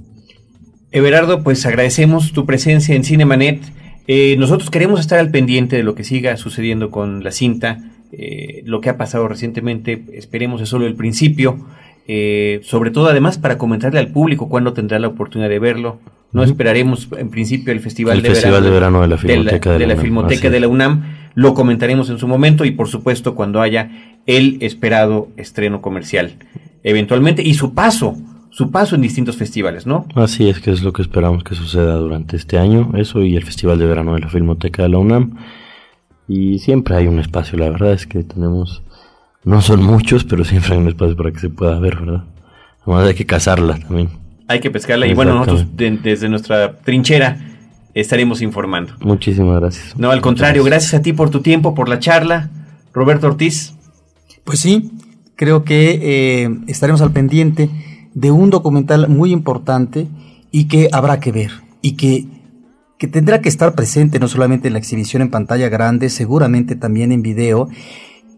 Everardo, pues agradecemos tu presencia en Cinemanet. Eh, nosotros queremos estar al pendiente de lo que siga sucediendo con la cinta. Eh, lo que ha pasado recientemente, esperemos es solo el principio. Eh, sobre todo además para comentarle al público cuándo tendrá la oportunidad de verlo. No esperaremos en principio el Festival, de, verano, de la Filmoteca de la, Filmoteca de la UNAM lo comentaremos en su momento y por supuesto cuando haya el esperado estreno comercial eventualmente y su paso, su paso en distintos festivales, ¿no? Así es que es lo que esperamos que suceda durante este año, eso y el Festival de Verano de la Filmoteca de la UNAM. Y siempre hay un espacio, la verdad es que tenemos, no son muchos, pero siempre hay un espacio para que se pueda ver, ¿verdad? Además hay que cazarla también. Hay que pescarla y bueno, nosotros desde nuestra trinchera estaremos informando. Muchísimas gracias. No, al contrario, gracias. a ti por tu tiempo, por la charla. Roberto Ortiz. Pues sí, creo que eh, estaremos al pendiente de un documental muy importante y que habrá que ver y que, que tendrá que estar presente no solamente en la exhibición en pantalla grande, seguramente también en video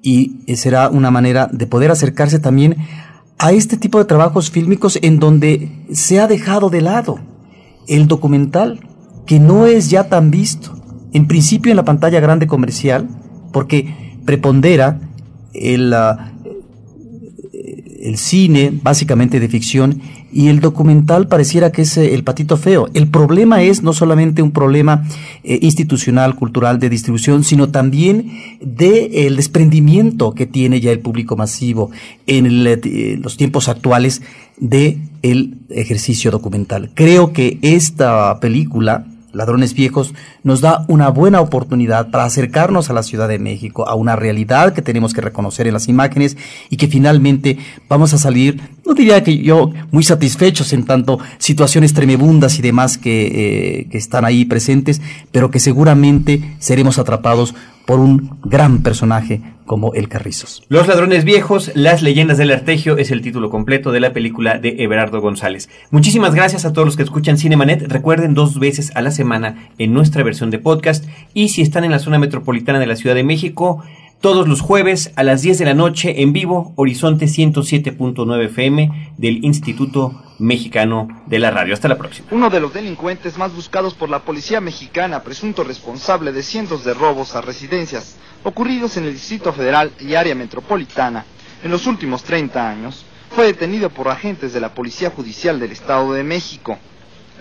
y será una manera de poder acercarse también a este tipo de trabajos fílmicos en donde se ha dejado de lado el documental que no es ya tan visto. En principio en la pantalla grande comercial, porque prepondera el, ah, el cine, básicamente de ficción, y el documental pareciera que es eh, el patito feo. El problema es no solamente un problema eh, institucional, cultural, de distribución, sino también de el desprendimiento que tiene ya el público masivo en eh, los tiempos actuales de el ejercicio documental. Creo que esta película Ladrones Viejos nos da una buena oportunidad para acercarnos a la Ciudad de México, a una realidad que tenemos que reconocer en las imágenes y que finalmente vamos a salir, no diría que yo, muy satisfechos en tanto situaciones tremebundas y demás que, eh, que están ahí presentes, pero que seguramente seremos atrapados por un gran personaje como el Carrizos. Los ladrones viejos, las leyendas del artegio es el título completo de la película de Everardo González. Muchísimas gracias a todos los que escuchan Cinemanet. Recuerden dos veces a la semana en nuestra versión de podcast y si están en la zona metropolitana de la Ciudad de México, todos los jueves a las 10 de la noche en vivo, Horizonte 107.9 FM del Instituto Mexicano de la Radio. Hasta la próxima. Uno de los delincuentes más buscados por la policía mexicana, presunto responsable de cientos de robos a residencias ocurridos en el Distrito Federal y área metropolitana en los últimos 30 años, fue detenido por agentes de la Policía Judicial del Estado de México.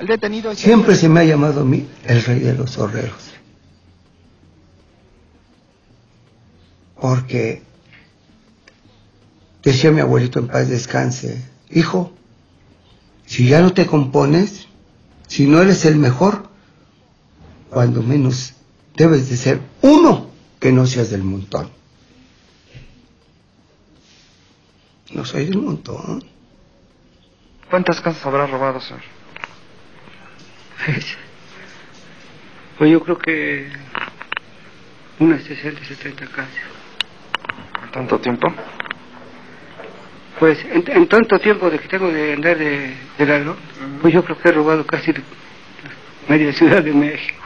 El detenido Siempre se me ha llamado a mí el rey de los horreros. Porque decía mi abuelito en paz descanse, hijo, si ya no te compones, Si no eres el mejor, cuando menos debes de ser uno que no seas del montón. No soy del montón. ¿Cuántas casas habrá robado, señor? Pues yo creo que unas 60, 70 casas. ¿En tanto tiempo? Pues en, en tanto tiempo de que tengo de andar de, de ladrón, pues yo creo que he robado casi media ciudad de México.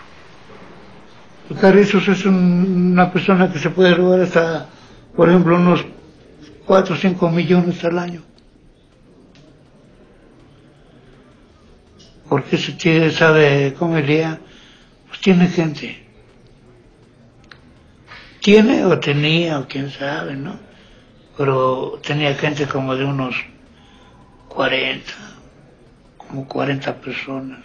Carrizos es un- una persona que se puede robar hasta, por ejemplo, unos 4 o 5 millones al año. Porque si tiene, sabe cómo lía, pues tiene gente. Tiene o tenía, o quién sabe, ¿no? Pero tenía gente como de unos 40, como 40 personas.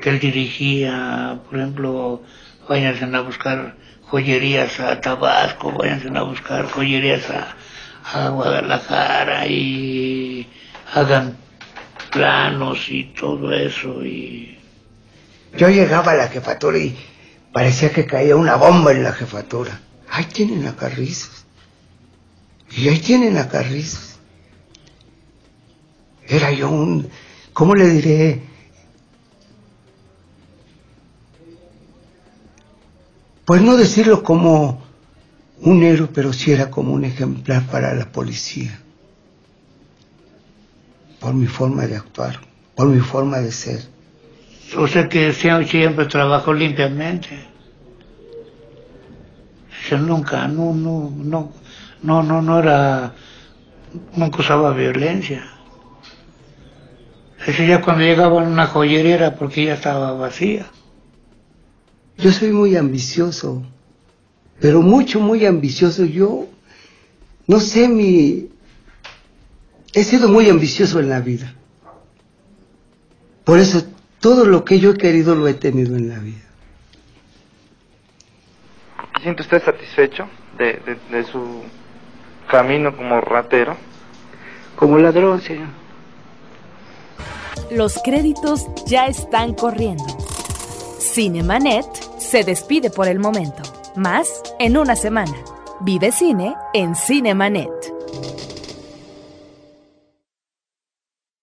Que él dirigía, por ejemplo, váyanse a buscar joyerías a Tabasco, váyanse a buscar joyerías a, Guadalajara y hagan planos y todo eso y Yo llegaba a la jefatura y parecía que caía una bomba en la jefatura. Ahí tienen a Carrizos. Y ahí tienen a Carrizos. Era yo un, ¿cómo le diré? Pues no decirlo como un héroe, pero sí era como un ejemplar para la policía. Por mi forma de actuar, por mi forma de ser. O sea que siempre trabajó limpiamente. Yo nunca, no, no, no, no, no, no era, nunca usaba violencia. Ese ya cuando llegaba a una joyería era porque ya estaba vacía. Yo soy muy ambicioso, pero mucho, muy ambicioso. Yo, no sé, mi... He sido muy ambicioso en la vida. Por eso, todo lo que yo he querido lo he tenido en la vida. ¿Se siente usted satisfecho de, de, de su camino como ratero? Como ladrón, señor. Los créditos ya están corriendo. Cinemanet se despide por el momento. Más en una semana. Vive cine en Cinemanet.